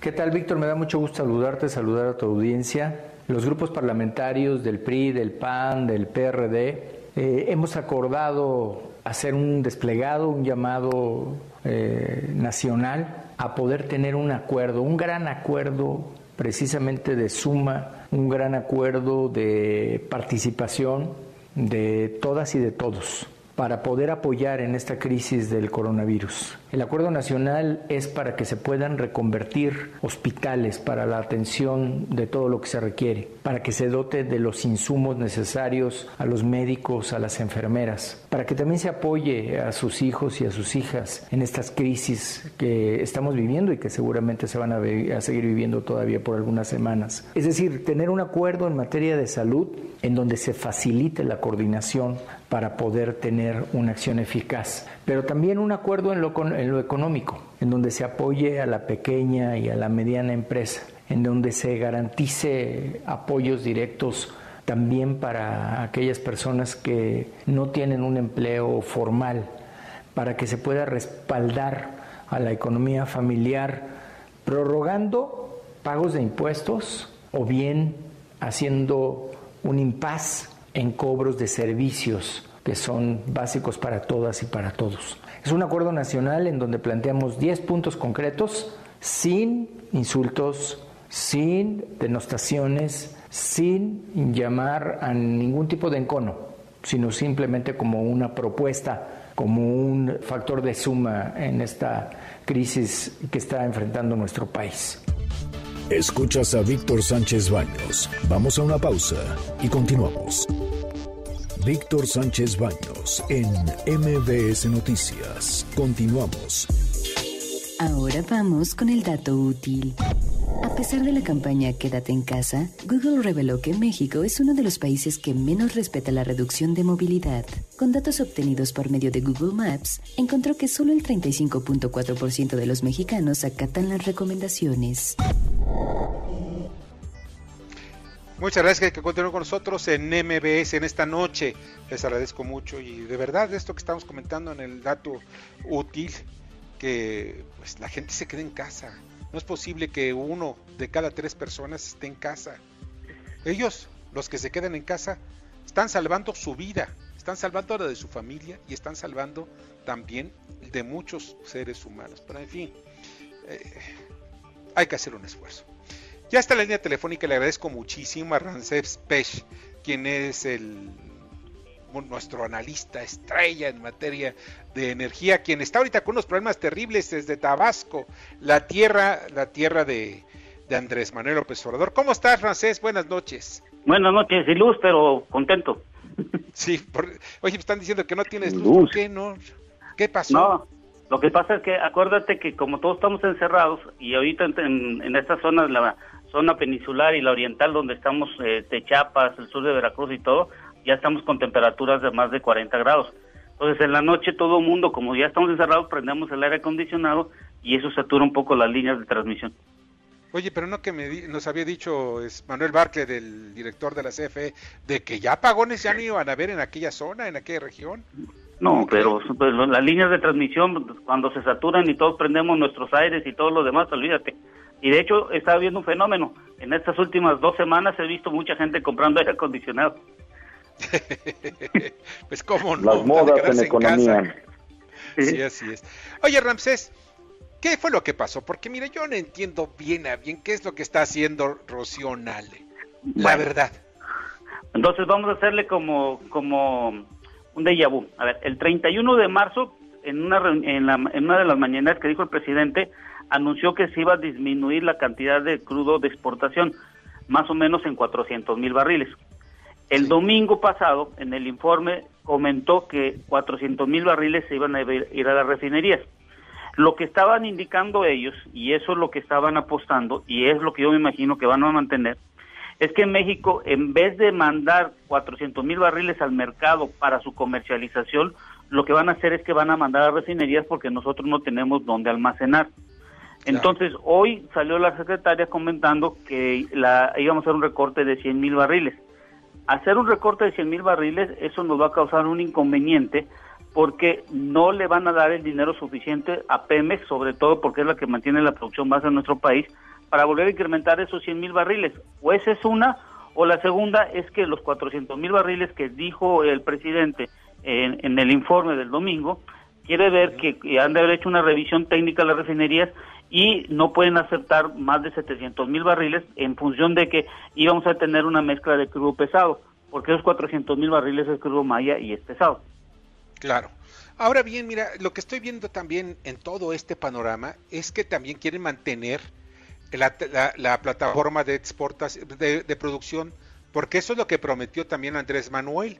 ¿Qué tal, Víctor? Me da mucho gusto saludarte, saludar a tu audiencia. Los grupos parlamentarios del PRI, del PAN, del PRD, eh, hemos acordado hacer un desplegado, un llamado eh, nacional a poder tener un acuerdo, un gran acuerdo precisamente de suma, un gran acuerdo de participación de todas y de todos para poder apoyar en esta crisis del coronavirus. El acuerdo nacional es para que se puedan reconvertir hospitales para la atención de todo lo que se requiere, para que se dote de los insumos necesarios a los médicos, a las enfermeras, para que también se apoye a sus hijos y a sus hijas en estas crisis que estamos viviendo y que seguramente se van a, a seguir viviendo todavía por algunas semanas. Es decir, tener un acuerdo en materia de salud en donde se facilite la coordinación para poder tener una acción eficaz, pero también un acuerdo en lo, económico, en donde se apoye a la pequeña y a la mediana empresa, en donde se garantice apoyos directos también para aquellas personas que no tienen un empleo formal, para que se pueda respaldar a la economía familiar, prorrogando pagos de impuestos o bien haciendo un impas en cobros de servicios que son básicos para todas y para todos. Es un acuerdo nacional en donde planteamos 10 puntos concretos sin insultos, sin denostaciones, sin llamar a ningún tipo de encono, sino simplemente como una propuesta como un factor de suma en esta crisis que está enfrentando nuestro país. Escuchas a Víctor Sánchez Baños. Vamos a una pausa y continuamos. Víctor Sánchez Baños en MBS Noticias. Continuamos. Ahora vamos con el dato útil. A pesar de la campaña Quédate en casa, Google reveló que México es uno de los países que menos respeta la reducción de movilidad. Con datos obtenidos por medio de Google Maps, encontró que solo el 35.4% de los mexicanos acatan las recomendaciones. Muchas gracias que continúen con nosotros en MBS en esta noche. Les agradezco mucho y de verdad esto que estamos comentando en el dato útil, que pues la gente se quede en casa. No es posible que uno de cada tres personas esté en casa. Ellos, los que se quedan en casa, están salvando su vida, están salvando la de su familia y están salvando también de muchos seres humanos. Pero en fin, eh, hay que hacer un esfuerzo. Ya está la línea telefónica, le agradezco muchísimo a Rancés Pech, quien es el nuestro analista estrella en materia de energía, quien está ahorita con unos problemas terribles desde Tabasco, la tierra, la tierra de, Andrés Manuel López Obrador. ¿Cómo estás, Francés? Buenas noches. Buenas noches, y luz, pero contento. Sí, oye, me están diciendo que no tienes luz. ¿Por qué no? ¿Qué pasó? No, lo que pasa es que acuérdate que como todos estamos encerrados y ahorita en, en esta zona, la zona peninsular y la oriental donde estamos, eh, de Chiapas, el sur de Veracruz y todo, ya estamos con temperaturas de más de 40 grados. Entonces en la noche todo mundo, como ya estamos encerrados, prendemos el aire acondicionado y eso satura un poco las líneas de transmisión. Oye, pero no que me nos había dicho es Manuel Barcle, del director de la CFE, de que ya apagones ya no iban a haber en aquella zona, en aquella región. No, pero pues, las líneas de transmisión, cuando se saturan y todos prendemos nuestros aires y todo lo demás, olvídate. Y de hecho está habiendo un fenómeno. En estas últimas dos semanas he visto mucha gente comprando aire acondicionado. pues cómo no. Las modas en economía. sí, así es. Oye, Ramsés, ¿qué fue lo que pasó? Porque mire, yo no entiendo bien a bien qué es lo que está haciendo Rocío Nale. La verdad. Entonces vamos a hacerle como, como un déjà vu. A ver, el 31 de marzo, en una, en, la, en una de las mañanas que dijo el presidente, anunció que se iba a disminuir la cantidad de crudo de exportación, más o menos en 400 mil barriles. El domingo pasado, en el informe, comentó que 400 mil barriles se iban a ir a las refinerías. Lo que estaban indicando ellos, y eso es lo que estaban apostando, y es lo que yo me imagino que van a mantener, es que México, en vez de mandar 400 mil barriles al mercado para su comercialización, lo que van a hacer es que van a mandar a refinerías porque nosotros no tenemos dónde almacenar. Entonces, hoy salió la secretaria comentando que la, íbamos a hacer un recorte de 100 mil barriles. Hacer un recorte de 100 mil barriles, eso nos va a causar un inconveniente porque no le van a dar el dinero suficiente a Pemex, sobre todo porque es la que mantiene la producción base en nuestro país, para volver a incrementar esos 100 mil barriles. O esa es una, o la segunda es que los 400 mil barriles que dijo el presidente en, en, el informe del domingo, quiere ver que, han de haber hecho una revisión técnica de las refinerías y no pueden aceptar más de 700 mil barriles en función de que íbamos a tener una mezcla de crudo pesado, porque esos 400 mil barriles es crudo maya y es pesado. Claro. Ahora bien, mira, lo que estoy viendo también en todo este panorama es que también quieren mantener la, plataforma de exportación, de, producción, porque eso es lo que prometió también Andrés Manuel.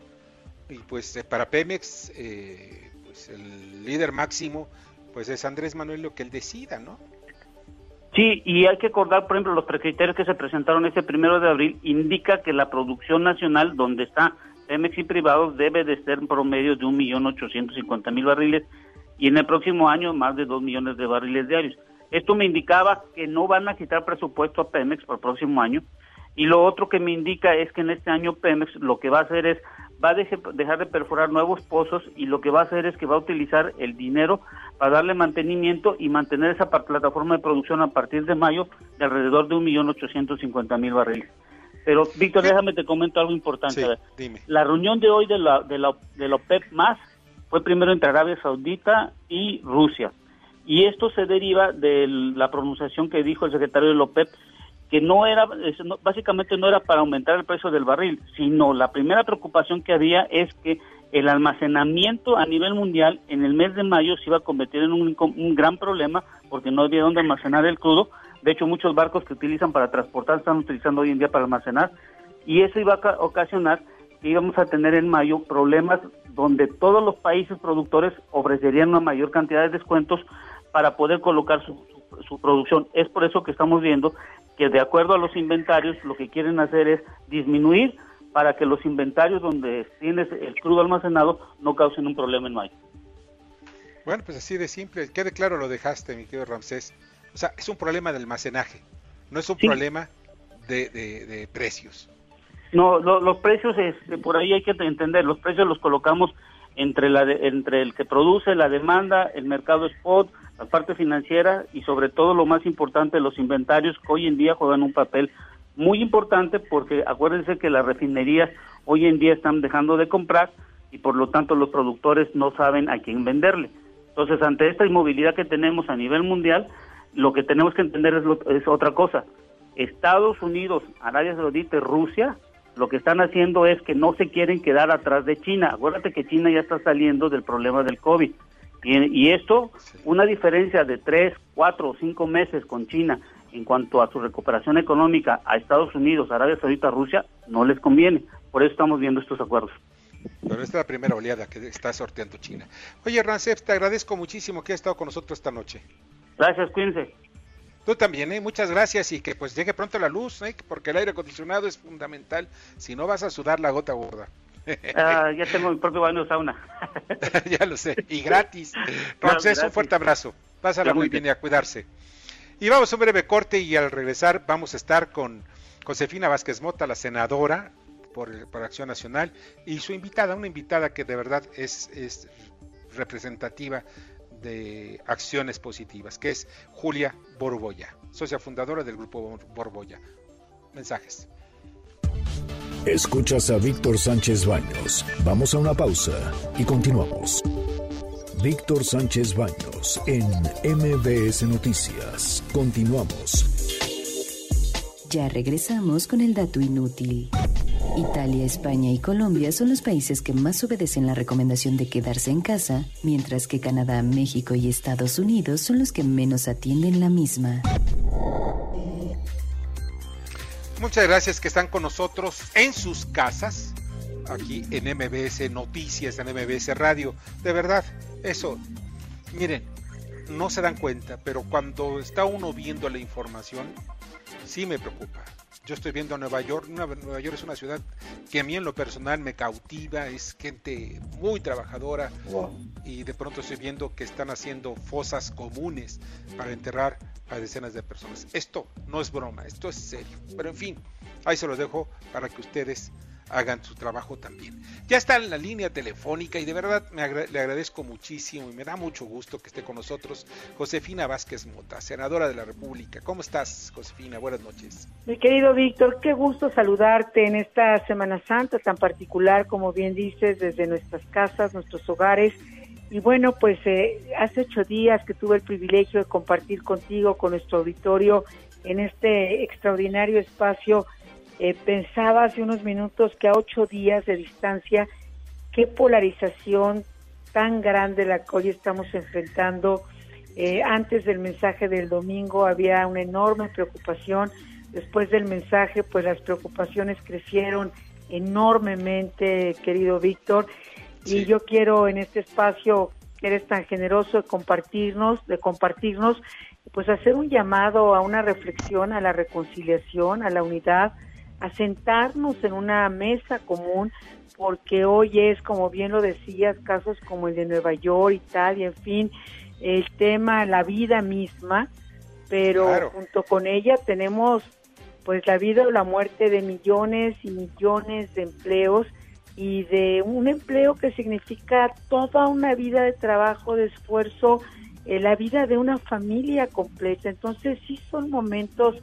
Y pues eh, para Pemex, eh, pues el líder máximo, pues es Andrés Manuel lo que él decida, ¿no? Sí, y hay que acordar, por ejemplo, los precriterios que se presentaron ese primero de abril indica que la producción nacional, donde está Pemex y privados, debe de ser en promedio de un millón ochocientos cincuenta mil barriles y en el próximo año más de dos millones de barriles diarios. Esto me indicaba que no van a quitar presupuesto a Pemex para el próximo año. Y lo otro que me indica es que en este año Pemex lo que va a hacer es, va a dejar de perforar nuevos pozos y lo que va a hacer es que va a utilizar el dinero para darle mantenimiento y mantener esa plataforma de producción a partir de mayo de alrededor de 1.850.000 barriles. Pero, Víctor, déjame te comento algo importante. La reunión de hoy de la, de, la, de la OPEP más fue primero entre Arabia Saudita y Rusia. Y esto se deriva de la pronunciación que dijo el secretario de la OPEP, que no era, básicamente no era para aumentar el precio del barril, sino la primera preocupación que había es que el almacenamiento a nivel mundial en el mes de mayo se iba a convertir en un, un gran problema porque no había dónde almacenar el crudo. De hecho, muchos barcos que utilizan para transportar están utilizando hoy en día para almacenar y eso iba a ocasionar que íbamos a tener en mayo problemas donde todos los países productores ofrecerían una mayor cantidad de descuentos para poder colocar su, su, producción. Es por eso que estamos viendo que de acuerdo a los inventarios lo que quieren hacer es disminuir para que los inventarios donde tienes el crudo almacenado no causen un problema en mayo. Bueno, pues así de simple, quede claro lo dejaste, mi querido Ramsés. O sea, es un problema de almacenaje, no es un problema de, de, precios. No, los precios, este, por ahí hay que entender, los precios los colocamos entre, la entre el que produce, la demanda, el mercado spot, la parte financiera y sobre todo lo más importante, los inventarios que hoy en día juegan un papel muy importante porque acuérdense que las refinerías hoy en día están dejando de comprar y por lo tanto los productores no saben a quién venderle. Entonces, ante esta inmovilidad que tenemos a nivel mundial, lo que tenemos que entender es, otra cosa. Estados Unidos, Arabia Saudita y Rusia, lo que están haciendo es que no se quieren quedar atrás de China. Acuérdate que China ya está saliendo del problema del COVID. Y, y esto, una diferencia de tres, cuatro o cinco meses con China en cuanto a su recuperación económica a Estados Unidos, Arabia Saudita, Rusia, no les conviene. Por eso estamos viendo estos acuerdos. Pero esta es la primera oleada que está sorteando China. Oye, Rancef, te agradezco muchísimo que hayas estado con nosotros esta noche. Gracias, cuídense. Tú también, ¿eh? muchas gracias y que pues llegue pronto la luz, ¿eh? porque el aire acondicionado es fundamental. Si no vas a sudar la gota gorda. Ah, ya tengo mi propio baño de sauna. ya lo sé, y gratis. Ramsés, un fuerte abrazo. Pásala muy bien y a cuidarse. Y vamos a un breve corte y al regresar vamos a estar con Josefina Vázquez Mota, la senadora por, Acción Nacional, y su invitada, una invitada que de verdad es, es representativa de acciones positivas, que es Julia Borboya, socia fundadora del grupo Borboya. Mensajes. Escuchas a Víctor Sánchez Baños. Vamos a una pausa y continuamos. Víctor Sánchez Baños en MBS Noticias. Continuamos. Ya regresamos con el dato inútil. Italia, España y Colombia son los países que más obedecen la recomendación de quedarse en casa, mientras que Canadá, México y Estados Unidos son los que menos atienden la misma. Muchas gracias que están con nosotros en sus casas, aquí en MBS Noticias, en MBS Radio. De verdad, eso, miren, no se dan cuenta, pero cuando está uno viendo la información, sí me preocupa. Yo estoy viendo Nueva York. Nueva York es una ciudad que a mí en lo personal me cautiva, es gente muy trabajadora y de pronto estoy viendo que están haciendo fosas comunes para enterrar a decenas de personas. Esto no es broma, esto es serio. Pero en fin, ahí se los dejo para que ustedes hagan su trabajo también. Ya está en la línea telefónica y de verdad me le agradezco muchísimo y me da mucho gusto que esté con nosotros Josefina Vázquez Mota, senadora de la República. ¿Cómo estás, Josefina? Buenas noches. Mi querido Víctor, qué gusto saludarte en esta Semana Santa tan particular, como bien dices, desde nuestras casas, nuestros hogares. Y bueno, pues eh, hace ocho días que tuve el privilegio de compartir contigo, con nuestro auditorio, en este extraordinario espacio eh, pensaba hace unos minutos que a ocho días de distancia, qué polarización tan grande la que hoy estamos enfrentando. Eh, antes del mensaje del domingo había una enorme preocupación. Después del mensaje, pues las preocupaciones crecieron enormemente, querido Víctor. Y yo quiero en este espacio que eres tan generoso de compartirnos, de compartirnos, pues hacer un llamado a una reflexión, a la reconciliación, a la unidad, a sentarnos en una mesa común, porque hoy es, como bien lo decías, casos como el de Nueva York, Italia, en fin, el tema, la vida misma, pero junto con ella tenemos pues la vida o la muerte de millones y millones de empleos y de un empleo que significa toda una vida de trabajo, de esfuerzo, eh, la vida de una familia completa. Entonces sí son momentos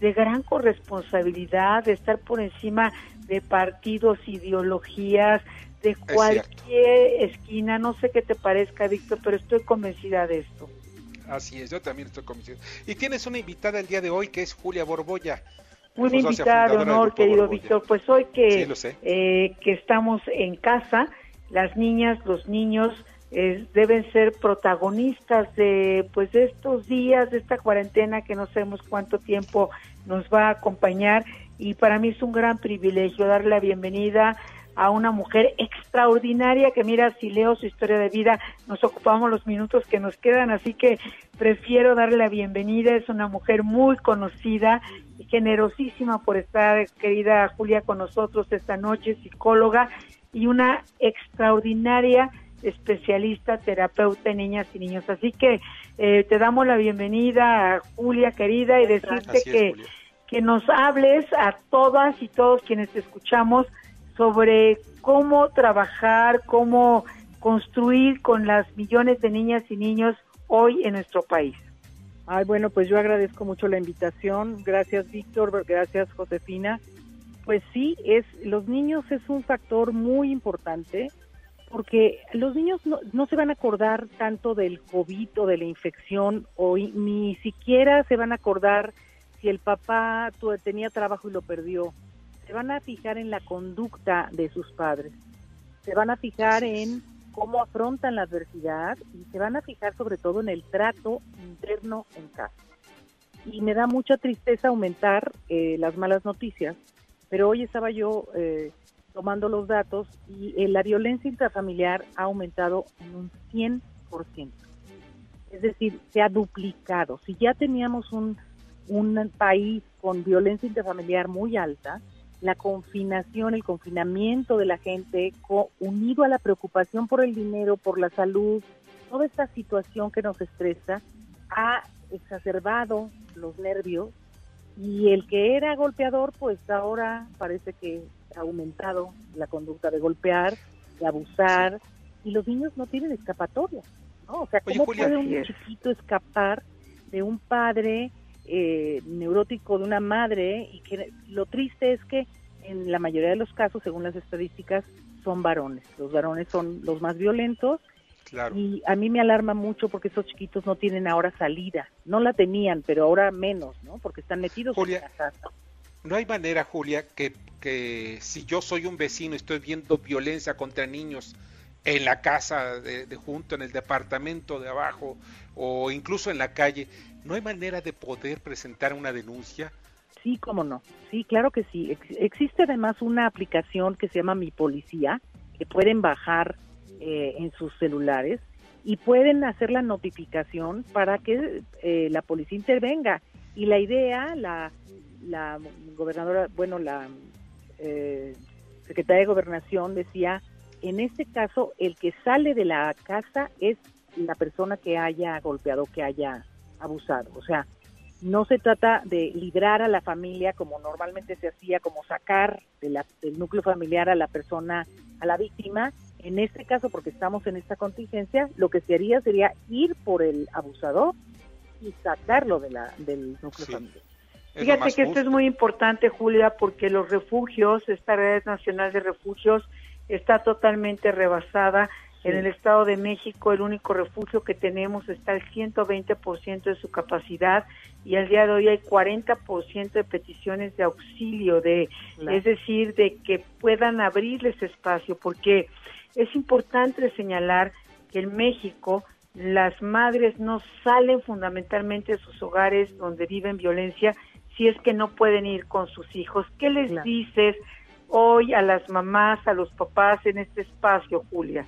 de gran corresponsabilidad, de estar por encima de partidos, ideologías, de cualquier esquina. No sé qué te parezca, Víctor, pero estoy convencida de esto. Así es, yo también estoy convencido. Y tienes una invitada el día de hoy que es Julia Borbolla. Una invitada de honor, querido Víctor. Pues hoy que, eh, que estamos en casa, las niñas, los niños eh, deben ser protagonistas de pues estos días, de esta cuarentena que no sabemos cuánto tiempo nos va a acompañar y para mí es un gran privilegio darle la bienvenida a una mujer extraordinaria que mira, si leo su historia de vida, nos ocupamos los minutos que nos quedan, así que prefiero darle la bienvenida. Es una mujer muy conocida y generosísima por estar, querida Julia, con nosotros esta noche, psicóloga y una extraordinaria especialista, terapeuta en niñas y niños. Así que eh, te damos la bienvenida, Julia, querida, y decirte que, que nos hables a todas y todos quienes te escuchamos sobre cómo trabajar, cómo construir con las millones de niñas y niños hoy en nuestro país. Ay, bueno, pues yo agradezco mucho la invitación. Gracias, Víctor. Gracias, Josefina. Pues sí, es los niños es un factor muy importante porque los niños no, no se van a acordar tanto del COVID o de la infección o ni siquiera se van a acordar si el papá tenía trabajo y lo perdió. Se van a fijar en la conducta de sus padres, se van a fijar en cómo afrontan la adversidad y se van a fijar sobre todo en el trato interno en casa. Y me da mucha tristeza aumentar eh, las malas noticias, pero hoy estaba yo eh, tomando los datos y eh, la violencia intrafamiliar ha aumentado en un 100%. Es decir, se ha duplicado. Si ya teníamos un, un país con violencia intrafamiliar muy alta, la confinación, el confinamiento de la gente, unido a la preocupación por el dinero, por la salud, toda esta situación que nos estresa, ha exacerbado los nervios y el que era golpeador, pues ahora parece que ha aumentado la conducta de golpear, de abusar, y los niños no tienen escapatoria, ¿no? O sea, ¿cómo puede un chiquito escapar de un padre eh, neurótico de una madre y que lo triste es que en la mayoría de los casos, según las estadísticas, son varones. Los varones son los más violentos y a mí me alarma mucho porque esos chiquitos no tienen ahora salida. No la tenían, pero ahora menos, ¿no? Porque están metidos en la casa. No hay manera, Julia, que, que si yo soy un vecino y estoy viendo violencia contra niños en la casa de, de junto, en el departamento de abajo o incluso en la calle, ¿No hay manera de poder presentar una denuncia? Sí, cómo no. Sí, claro que sí. existe además una aplicación que se llama Mi Policía, que pueden bajar eh, en sus celulares y pueden hacer la notificación para que eh, la policía intervenga. Y la idea, la, la gobernadora, bueno, la eh, secretaria de Gobernación decía, en este caso, el que sale de la casa es la persona que haya golpeado, que haya abusado. O sea, no se trata de librar a la familia como normalmente se hacía, como sacar del núcleo familiar a la persona, a la víctima. En este caso, porque estamos en esta contingencia, lo que se haría sería ir por el abusador y sacarlo de la, del núcleo familiar. Fíjate que esto es muy importante, Julia, porque los refugios, esta red nacional de refugios, está totalmente rebasada. En el Estado de México el único refugio que tenemos está al 120% de su capacidad y al día de hoy hay 40% de peticiones de auxilio, de es decir, de que puedan abrirles espacio, porque es importante señalar que en México las madres no salen fundamentalmente de sus hogares donde viven violencia si es que no pueden ir con sus hijos. ¿Qué les dices hoy a las mamás, a los papás en este espacio, Julia?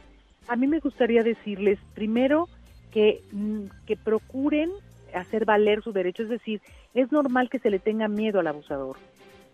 a mí me gustaría decirles primero que, mm, que procuren hacer valer su derecho, es decir, es normal que se le tenga miedo al abusador,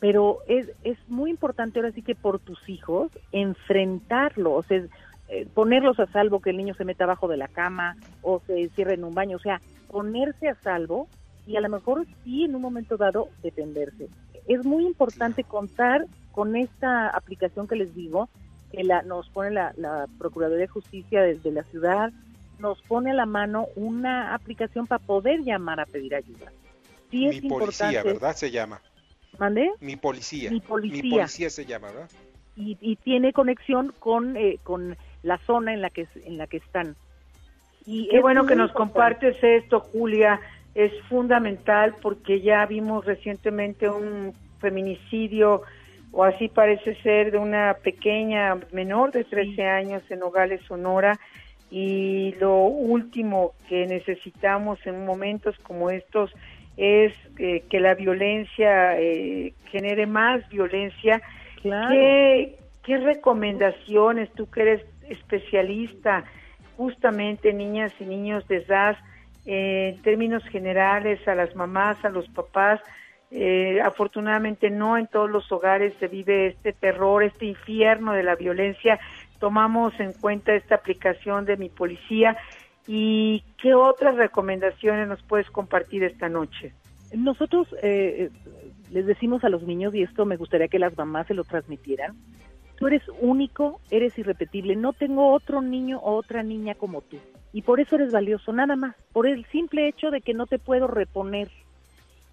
pero es, es muy importante ahora sí que por tus hijos enfrentarlo, o sea, eh, ponerlos a salvo que el niño se meta abajo de la cama o se cierre en un baño, o sea, ponerse a salvo y a lo mejor sí en un momento dado defenderse. Es muy importante contar con esta aplicación que les digo, que la, nos pone la, Procuraduría de Justicia desde la ciudad, nos pone a la mano una aplicación para poder llamar a pedir ayuda. Sí Mi policía, ¿verdad? Se llama. ¿Mande? Mi policía. Mi policía. se llama, ¿verdad? Y, tiene conexión con, eh, con la zona en la que, en la que están. Y Qué bueno que nos compartes esto, Julia. Es fundamental porque ya vimos recientemente un feminicidio o así parece ser de una pequeña menor de 13 años en Nogales, Sonora. Y lo último que necesitamos en momentos como estos es eh, que la violencia eh, genere más violencia. ¿Qué, ¿Qué recomendaciones, tú que eres especialista justamente niñas y niños de edad, eh, en términos generales, a las mamás, a los papás, eh, afortunadamente no en todos los hogares se vive este terror, este infierno de la violencia. Tomamos en cuenta esta aplicación de mi policía. ¿Y qué otras recomendaciones nos puedes compartir esta noche? Nosotros eh, les decimos a los niños, y esto me gustaría que las mamás se lo transmitieran, tú eres único, eres irrepetible, no tengo otro niño o otra niña como tú. Y por eso eres valioso, nada más, por el simple hecho de que no te puedo reponer.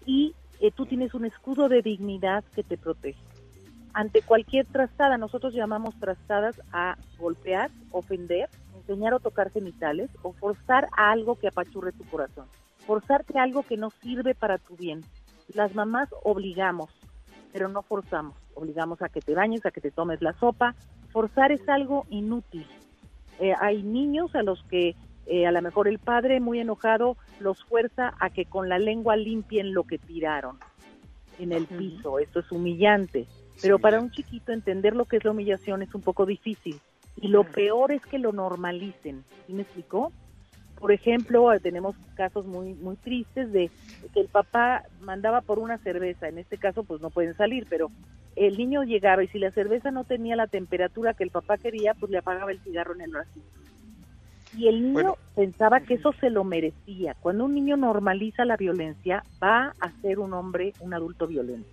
Y eh, tú tienes un escudo de dignidad que te protege. Ante cualquier trastada, nosotros llamamos trastadas a golpear, ofender, enseñar o tocar genitales o forzar a algo que apachurre tu corazón, forzarte algo que no sirve para tu bien. Las mamás obligamos, pero no forzamos. Obligamos a que te bañes, a que te tomes la sopa. Forzar es algo inútil. Eh, hay niños a los que eh, a lo mejor el padre muy enojado los fuerza a que con la lengua limpien lo que tiraron en el piso. Esto es humillante. Pero para un chiquito entender lo que es la humillación es un poco difícil. Y lo peor es que lo normalicen. ¿Sí me explicó? Por ejemplo, tenemos casos muy muy tristes de que el papá mandaba por una cerveza. En este caso, pues no pueden salir, pero el niño llegaba y si la cerveza no tenía la temperatura que el papá quería, pues le apagaba el cigarro en el bracito. Y el niño pensaba que eso se lo merecía. Cuando un niño normaliza la violencia, va a ser un hombre, un adulto violento.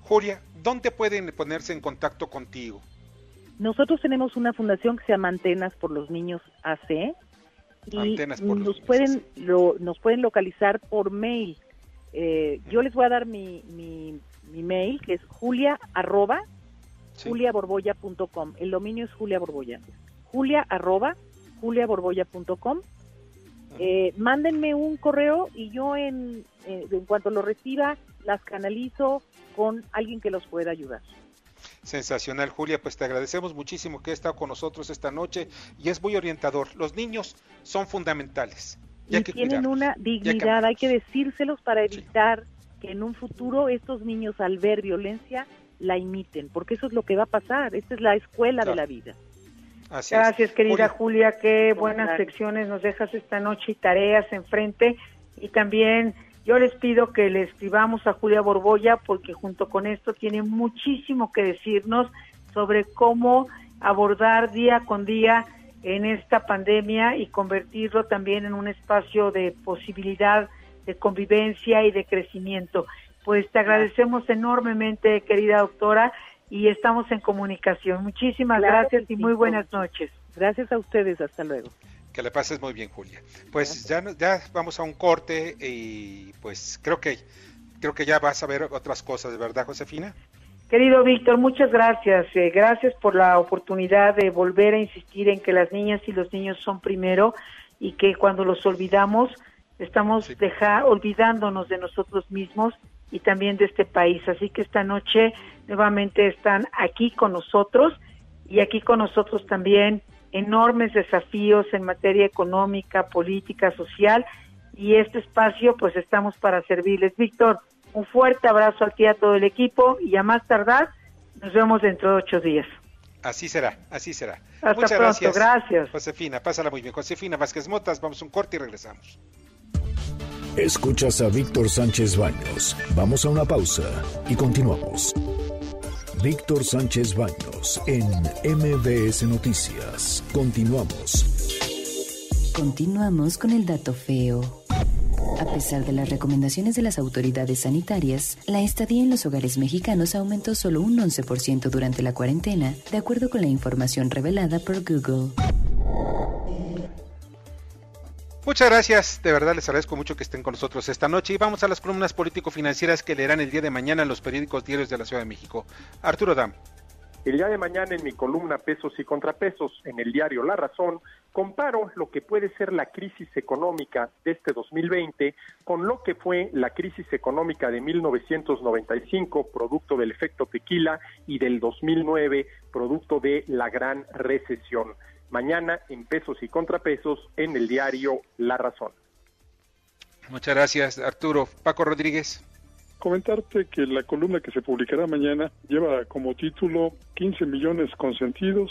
Julia, ¿dónde pueden ponerse en contacto contigo? Nosotros tenemos una fundación que se llama Antenas por los Niños AC y nos pueden nos pueden localizar por mail. Eh, yo les voy a dar mi, mi, mail que es julia arroba juliaborboya.com. El dominio es Julia Borboya. Julia arroba juliaborboya.com. Eh, mándenme un correo y yo en, eh, en cuanto lo reciba las canalizo con alguien que los pueda ayudar. Sensacional, Julia. Pues te agradecemos muchísimo que has estado con nosotros esta noche y es muy orientador. Los niños son fundamentales. Y, tienen una dignidad, hay que decírselos para evitar que en un futuro estos niños al ver violencia la imiten, porque eso es lo que va a pasar. Esta es la escuela de la vida. Gracias, querida Julia. Qué buenas secciones nos dejas esta noche y tareas enfrente. Y también yo les pido que le escribamos a Julia Borboya porque junto con esto tiene muchísimo que decirnos sobre cómo abordar día con día en esta pandemia y convertirlo también en un espacio de posibilidad de convivencia y de crecimiento. Pues te agradecemos enormemente, querida doctora, y estamos en comunicación. Muchísimas gracias y muy buenas noches. Gracias a ustedes, hasta luego. Que le pases muy bien, Julia. Pues ya, ya vamos a un corte y pues creo que creo que ya vas a ver otras cosas, ¿de verdad, Josefina? Querido Víctor, muchas gracias. Eh, gracias por la oportunidad de volver a insistir en que las niñas y los niños son primero y que cuando los olvidamos estamos olvidándonos de nosotros mismos y también de este país. Así que esta noche nuevamente están aquí con nosotros y aquí con nosotros también enormes desafíos en materia económica, política, social y este espacio pues estamos para servirles. Víctor, un fuerte abrazo aquí a todo el equipo y a más tardar nos vemos dentro de ocho días. Así será, así será. Hasta Muchas pronto, gracias. gracias. Josefina, pásala muy bien. Josefina Vázquez Motas, vamos a un corte y regresamos. Escuchas a Víctor Sánchez Baños. Vamos a una pausa y continuamos. Víctor Sánchez Baños en MBS Noticias. Continuamos. Continuamos con el dato feo. A pesar de las recomendaciones de las autoridades sanitarias, la estadía en los hogares mexicanos aumentó solo un 11% durante la cuarentena, de acuerdo con la información revelada por Google. Muchas gracias, de verdad les agradezco mucho que estén con nosotros esta noche y vamos a las columnas político-financieras que leerán el día de mañana en los periódicos diarios de la Ciudad de México. Arturo Dam. El día de mañana en mi columna Pesos y Contrapesos en el diario La Razón comparo lo que puede ser la crisis económica de este 2020 con lo que fue la crisis económica de 1995, producto del efecto tequila, y del 2009, producto de la gran recesión. Mañana en pesos y contrapesos en el diario La Razón. Muchas gracias, Arturo. Paco Rodríguez. Comentarte que la columna que se publicará mañana lleva como título 15 millones consentidos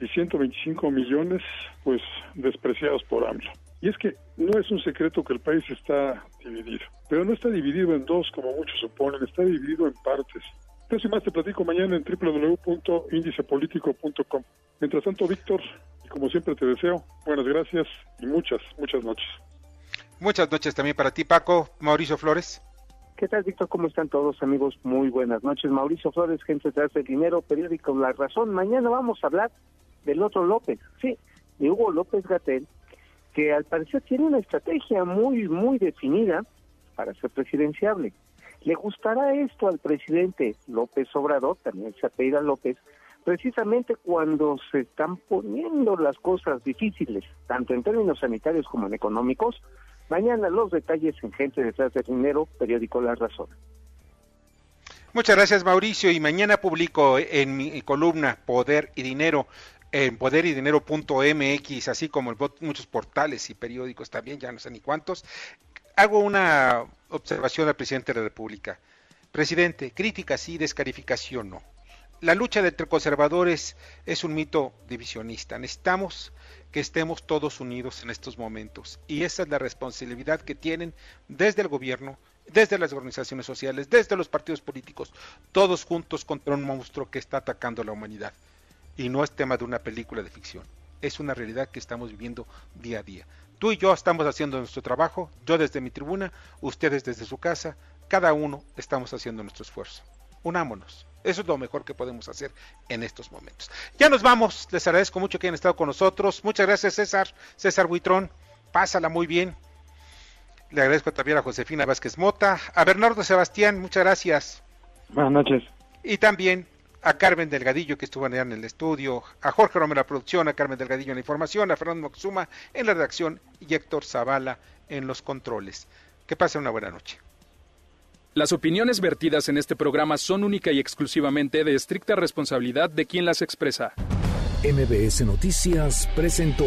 y 125 millones pues despreciados por AMLO. Y es que no es un secreto que el país está dividido, pero no está dividido en dos como muchos suponen, está dividido en partes. Eso y más te platico mañana en www.indicepolitico.com. Mientras tanto, Víctor, y como siempre te deseo, buenas gracias y muchas, muchas noches. Muchas noches también para ti, Paco. Mauricio Flores. ¿Qué tal, Víctor? ¿Cómo están todos, amigos? Muy buenas noches. Mauricio Flores, gente de Hace Dinero, periódico La Razón. Mañana vamos a hablar del otro López, sí, de Hugo López Gatel, que al parecer tiene una estrategia muy, muy definida para ser presidenciable. ¿Le gustará esto al presidente López Obrador, también se López, precisamente cuando se están poniendo las cosas difíciles, tanto en términos sanitarios como en económicos? Mañana los detalles en Gente detrás del dinero, periódico La Razón. Muchas gracias Mauricio y mañana publico en mi columna Poder y Dinero en poderydinero.mx, así como en muchos portales y periódicos también, ya no sé ni cuántos, hago una observación al presidente de la República. Presidente, crítica sí, descalificación no. La lucha entre conservadores es un mito divisionista. Necesitamos que estemos todos unidos en estos momentos. Y esa es la responsabilidad que tienen desde el gobierno, desde las organizaciones sociales, desde los partidos políticos, todos juntos contra un monstruo que está atacando a la humanidad y no es tema de una película de ficción. Es una realidad que estamos viviendo día a día. Tú y yo estamos haciendo nuestro trabajo, yo desde mi tribuna, ustedes desde su casa, cada uno estamos haciendo nuestro esfuerzo. Unámonos. Eso es lo mejor que podemos hacer en estos momentos. Ya nos vamos. Les agradezco mucho que hayan estado con nosotros. Muchas gracias, César. César Buitrón. Pásala muy bien. Le agradezco también a Josefina Vázquez Mota. A Bernardo Sebastián, muchas gracias. Buenas noches. Y también a Carmen Delgadillo que estuvo allá en el estudio, a Jorge Romero en la producción, a Carmen Delgadillo en la información, a Fernando Moxuma en la redacción y Héctor Zavala en los controles. Que pasen una buena noche. Las opiniones vertidas en este programa son única y exclusivamente de estricta responsabilidad de quien las expresa. MBS Noticias presentó